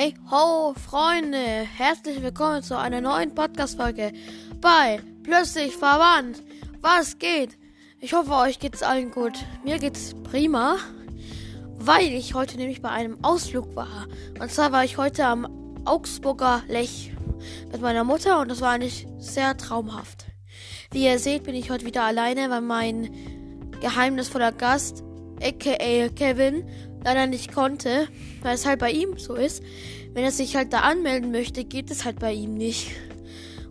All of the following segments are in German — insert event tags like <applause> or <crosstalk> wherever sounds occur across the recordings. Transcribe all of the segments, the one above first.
Hey ho, Freunde! Herzlich willkommen zu einer neuen Podcast-Folge bei Plötzlich Verwandt. Was geht? Ich hoffe, euch geht's allen gut. Mir geht's prima, weil ich heute nämlich bei einem Ausflug war. Und zwar war ich heute am Augsburger Lech mit meiner Mutter und das war eigentlich sehr traumhaft. Wie ihr seht, bin ich heute wieder alleine, weil mein geheimnisvoller Gast, aka Kevin, leider nicht konnte, weil es halt bei ihm so ist. Wenn er sich halt da anmelden möchte, geht es halt bei ihm nicht.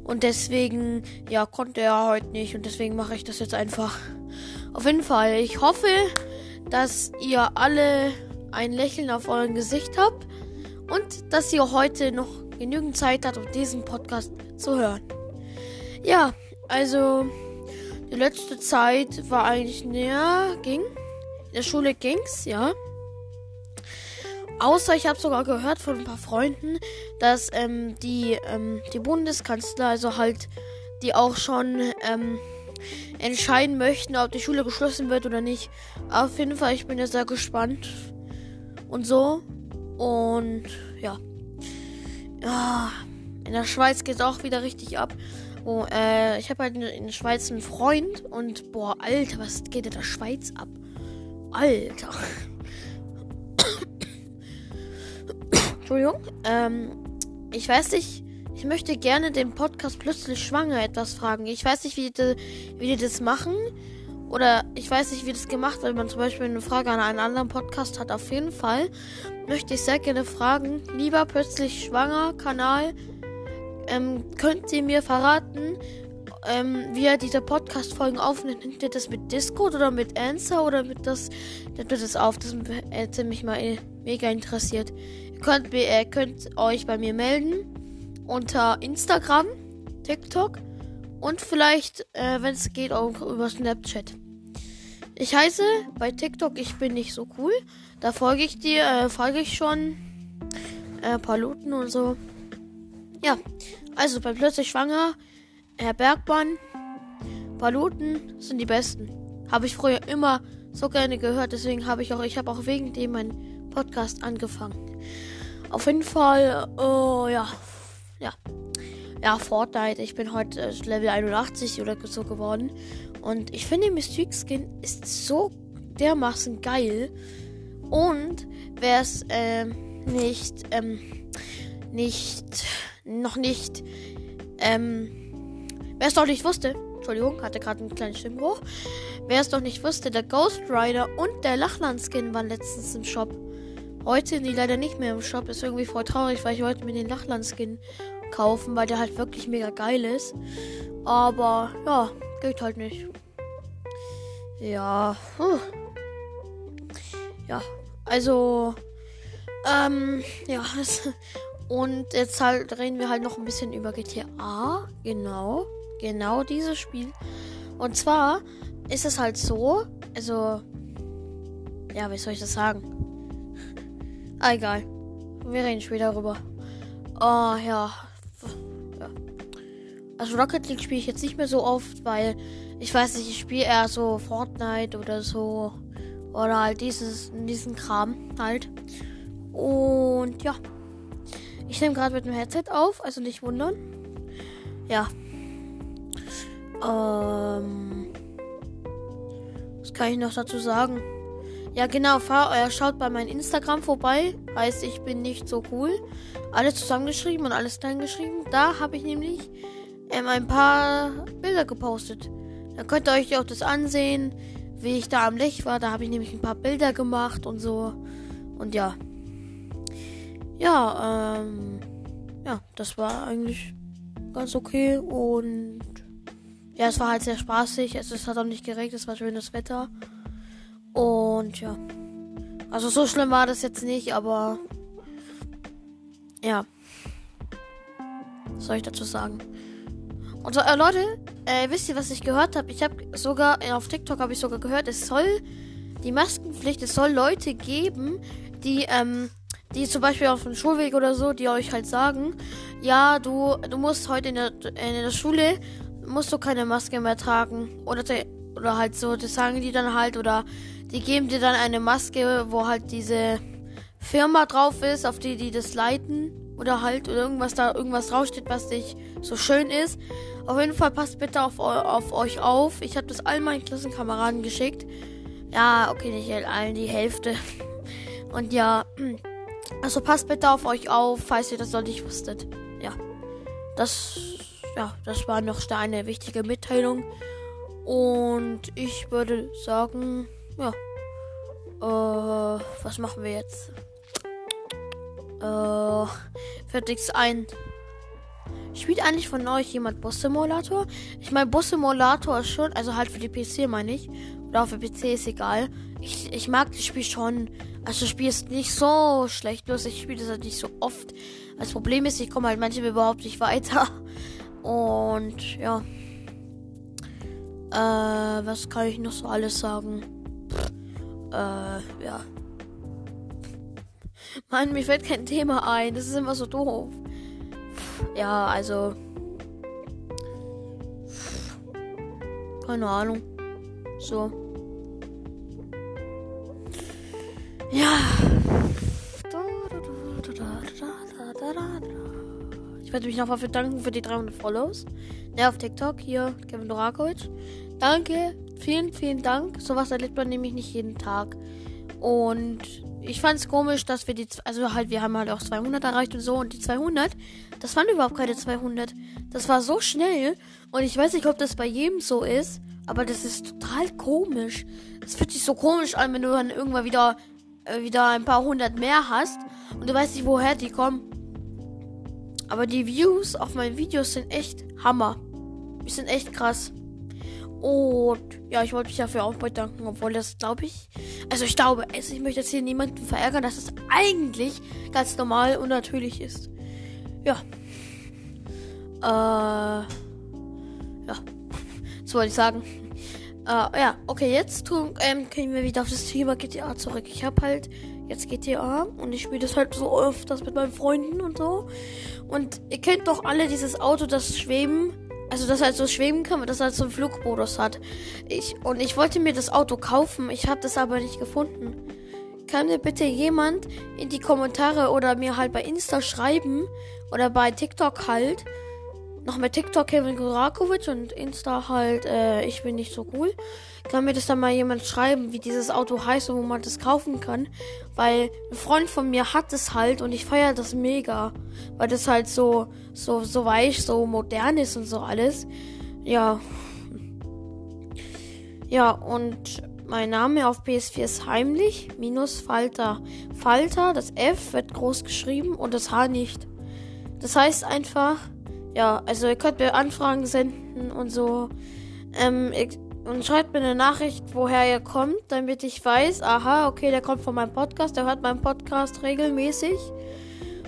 Und deswegen, ja, konnte er heute nicht und deswegen mache ich das jetzt einfach. Auf jeden Fall, ich hoffe, dass ihr alle ein Lächeln auf eurem Gesicht habt und dass ihr heute noch genügend Zeit habt, um diesen Podcast zu hören. Ja, also die letzte Zeit war eigentlich näher, ging. In der Schule ging's, ja. Außer ich habe sogar gehört von ein paar Freunden, dass ähm, die, ähm, die Bundeskanzler, also halt, die auch schon ähm, entscheiden möchten, ob die Schule geschlossen wird oder nicht. Auf jeden Fall, ich bin ja sehr gespannt. Und so. Und ja. Ja. In der Schweiz geht es auch wieder richtig ab. Oh, äh, ich habe halt in der Schweiz einen Freund und boah, Alter, was geht in der Schweiz ab? Alter. Entschuldigung. Ähm, ich weiß nicht, ich möchte gerne den Podcast plötzlich schwanger etwas fragen. Ich weiß nicht, wie die, wie die das machen. Oder ich weiß nicht, wie das gemacht wird, wenn man zum Beispiel eine Frage an einen anderen Podcast hat. Auf jeden Fall möchte ich sehr gerne fragen. Lieber plötzlich schwanger Kanal. Ähm, könnt ihr mir verraten, ähm, wie ihr diese Podcast-Folgen aufnimmt? Nimmt ihr das mit Discord oder mit Answer oder mit das, nimmt ihr das auf? Das hätte mich mal äh, mega interessiert. Ihr könnt, ihr könnt euch bei mir melden unter Instagram, TikTok und vielleicht, äh, wenn es geht, auch über Snapchat. Ich heiße bei TikTok, ich bin nicht so cool. Da folge ich dir, äh, folge ich schon äh, Paluten und so. Ja, also bei plötzlich schwanger, Herr Bergmann, Paluten sind die besten. Habe ich früher immer so gerne gehört, deswegen habe ich auch, ich habe auch wegen dem meinen Podcast angefangen. Auf jeden Fall, oh ja, ja, ja, Fortnite. Ich bin heute äh, Level 81 oder so geworden. Und ich finde, Mystique Skin ist so dermaßen geil. Und wer es ähm, nicht, ähm, nicht, noch nicht, ähm, wer es noch nicht wusste, Entschuldigung, hatte gerade einen kleinen Stimmbruch. Wer es noch nicht wusste, der Ghost Rider und der Lachland-Skin waren letztens im Shop. Heute sind die leider nicht mehr im Shop. Ist irgendwie voll traurig, weil ich heute mir den Lachland-Skin kaufen, weil der halt wirklich mega geil ist. Aber ja, geht halt nicht. Ja. Puh. Ja. Also. Ähm, ja. <laughs> Und jetzt halt reden wir halt noch ein bisschen über GTA. Genau. Genau dieses Spiel. Und zwar ist es halt so. Also. Ja, wie soll ich das sagen? Ah, egal. Wir reden später darüber. Oh, ja. ja. Also Rocket League spiele ich jetzt nicht mehr so oft, weil ich weiß nicht, ich spiele eher so Fortnite oder so. Oder halt dieses, diesen Kram halt. Und ja. Ich nehme gerade mit dem Headset auf, also nicht wundern. Ja. Ähm. Was kann ich noch dazu sagen? Ja, genau. Fahr, äh, schaut bei meinem Instagram vorbei. Heißt, ich bin nicht so cool. Alles zusammengeschrieben und alles klein geschrieben. Da habe ich nämlich ähm, ein paar Bilder gepostet. Da könnt ihr euch auch das ansehen, wie ich da am Lech war. Da habe ich nämlich ein paar Bilder gemacht und so. Und ja. Ja, ähm. Ja, das war eigentlich ganz okay. Und ja, es war halt sehr spaßig. Es, es hat auch nicht geregnet, es war schönes Wetter. Und ja. Also so schlimm war das jetzt nicht, aber ja. Was soll ich dazu sagen? Und so, äh, Leute, äh, wisst ihr, was ich gehört habe? Ich habe sogar, äh, auf TikTok habe ich sogar gehört, es soll die Maskenpflicht, es soll Leute geben, die, ähm, die zum Beispiel auf dem Schulweg oder so, die euch halt sagen, ja, du, du musst heute in der, in der Schule, musst du keine Maske mehr tragen. Oder, oder halt so, das sagen die dann halt, oder die geben dir dann eine Maske, wo halt diese Firma drauf ist, auf die die das leiten oder halt oder irgendwas da irgendwas draufsteht, was nicht so schön ist. Auf jeden Fall passt bitte auf, auf euch auf. Ich habe das all meinen Klassenkameraden geschickt. Ja, okay, nicht allen die Hälfte. <laughs> Und ja, <clears throat> also passt bitte auf euch auf, falls ihr das noch nicht wusstet. Ja, das, ja, das war noch eine wichtige Mitteilung. Und ich würde sagen, ja, äh, was machen wir jetzt? Äh, fertig ein. Spielt eigentlich von euch jemand Boss Simulator? Ich meine, Boss Simulator ist schon, also halt für die PC meine ich. Oder auch für PC ist egal. Ich, ich mag das Spiel schon. Also das Spiel ist nicht so schlecht, bloß ich spiele das halt nicht so oft. Das Problem ist, ich komme halt manchmal überhaupt nicht weiter. Und ja. Äh, was kann ich noch so alles sagen? Äh, ja. Mann, mir fällt kein Thema ein. Das ist immer so doof. Ja, also. Keine Ahnung. So. Ja. Ich werde mich nochmal bedanken für die 300 Follows. Ja, auf TikTok. Hier, Kevin Dorakovic. Danke. Vielen, vielen Dank. Sowas erlebt man nämlich nicht jeden Tag. Und ich fand es komisch, dass wir die, also halt, wir haben halt auch 200 erreicht und so. Und die 200, das waren überhaupt keine 200. Das war so schnell. Und ich weiß nicht, ob das bei jedem so ist. Aber das ist total komisch. Es fühlt sich so komisch an, wenn du dann irgendwann wieder, äh, wieder ein paar hundert mehr hast. Und du weißt nicht, woher die kommen. Aber die Views auf meinen Videos sind echt Hammer. Die sind echt krass. Und ja, ich wollte mich dafür auch bedanken, obwohl das glaube ich. Also ich glaube es, ich möchte jetzt hier niemanden verärgern, dass es eigentlich ganz normal und natürlich ist. Ja. Äh. Ja. Das wollte ich sagen. Äh, ja, okay, jetzt tun, ähm, gehen wir wieder auf das Thema GTA zurück. Ich habe halt jetzt GTA und ich spiele das halt so öfters mit meinen Freunden und so. Und ihr kennt doch alle dieses Auto, das Schweben also das halt so schweben kann, das halt so einen Flugmodus hat. Ich, und ich wollte mir das Auto kaufen, ich habe das aber nicht gefunden. Kann mir bitte jemand in die Kommentare oder mir halt bei Insta schreiben oder bei TikTok halt, noch mit TikTok Kevin Gorakovic und Insta halt, äh, ich bin nicht so cool. Kann mir das dann mal jemand schreiben, wie dieses Auto heißt und wo man das kaufen kann? Weil ein Freund von mir hat es halt und ich feiere das mega. Weil das halt so, so, so weich, so modern ist und so alles. Ja. Ja, und mein Name auf PS4 ist heimlich minus Falter. Falter, das F wird groß geschrieben und das H nicht. Das heißt einfach, ja, also ihr könnt mir Anfragen senden und so. Ähm, ich, und schreibt mir eine Nachricht, woher ihr kommt, damit ich weiß, aha, okay, der kommt von meinem Podcast, der hört meinen Podcast regelmäßig.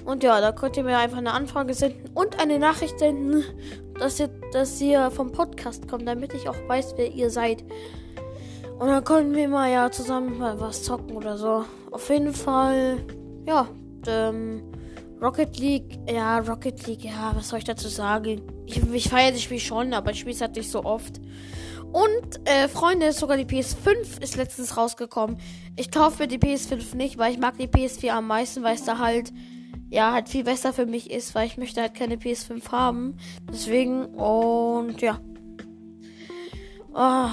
Und ja, da könnt ihr mir einfach eine Anfrage senden und eine Nachricht senden, dass ihr, dass ihr vom Podcast kommt, damit ich auch weiß, wer ihr seid. Und dann können wir mal ja zusammen mal was zocken oder so. Auf jeden Fall, ja, ähm, Rocket League, ja, Rocket League, ja, was soll ich dazu sagen? Ich, ich feiere das Spiel schon, aber ich spiele es halt nicht so oft. Und, äh, Freunde, sogar die PS5 ist letztens rausgekommen. Ich kaufe mir die PS5 nicht, weil ich mag die PS4 am meisten, weil es da halt, ja, halt viel besser für mich ist, weil ich möchte halt keine PS5 haben. Deswegen, und ja. Oh,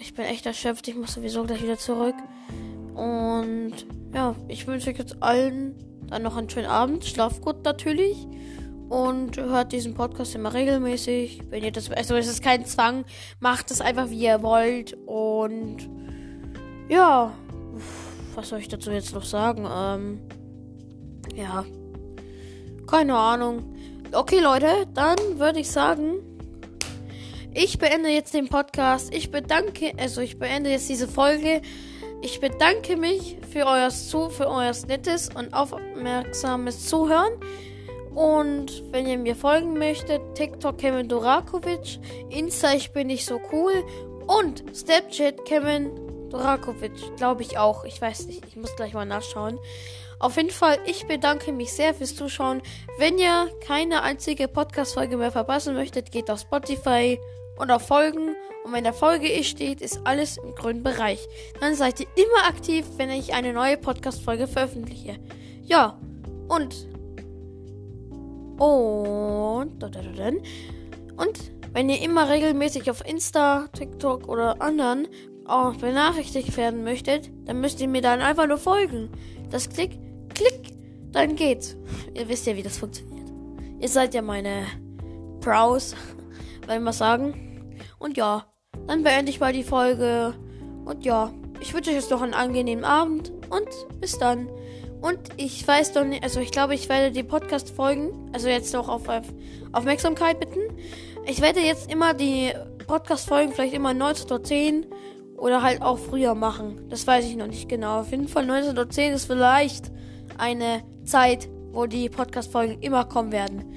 ich bin echt erschöpft, ich muss sowieso gleich wieder zurück. Und, ja, ich wünsche euch jetzt allen dann noch einen schönen Abend. Schlaf gut natürlich. Und hört diesen Podcast immer regelmäßig. Wenn ihr das, also es ist kein Zwang. Macht es einfach wie ihr wollt. Und ja, was soll ich dazu jetzt noch sagen? Ähm, ja, keine Ahnung. Okay, Leute, dann würde ich sagen, ich beende jetzt den Podcast. Ich bedanke, also ich beende jetzt diese Folge. Ich bedanke mich für euer für euer nettes und aufmerksames Zuhören. Und wenn ihr mir folgen möchtet, TikTok Kevin Dorakovic, Insta ich bin nicht so cool und Snapchat Kevin Dorakovic, glaube ich auch. Ich weiß nicht, ich muss gleich mal nachschauen. Auf jeden Fall, ich bedanke mich sehr fürs Zuschauen. Wenn ihr keine einzige Podcast-Folge mehr verpassen möchtet, geht auf Spotify und auf Folgen. Und wenn der Folge ich steht, ist alles im grünen Bereich. Dann seid ihr immer aktiv, wenn ich eine neue Podcast-Folge veröffentliche. Ja, und. Und. Und wenn ihr immer regelmäßig auf Insta, TikTok oder anderen auch benachrichtigt werden möchtet, dann müsst ihr mir dann einfach nur folgen. Das Klick, Klick, dann geht's. Ihr wisst ja, wie das funktioniert. Ihr seid ja meine Pros, <laughs> ich mal sagen. Und ja, dann beende ich mal die Folge. Und ja, ich wünsche euch jetzt noch einen angenehmen Abend und bis dann. Und ich weiß doch nicht, also ich glaube, ich werde die Podcast-Folgen, also jetzt noch auf, auf Aufmerksamkeit bitten. Ich werde jetzt immer die Podcast-Folgen vielleicht immer 19.10 oder halt auch früher machen. Das weiß ich noch nicht genau. Auf jeden Fall 19.10 ist vielleicht eine Zeit, wo die Podcast-Folgen immer kommen werden.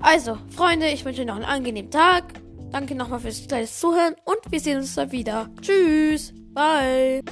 Also, Freunde, ich wünsche euch noch einen angenehmen Tag. Danke nochmal fürs Zuhören und wir sehen uns dann wieder. Tschüss. Bye.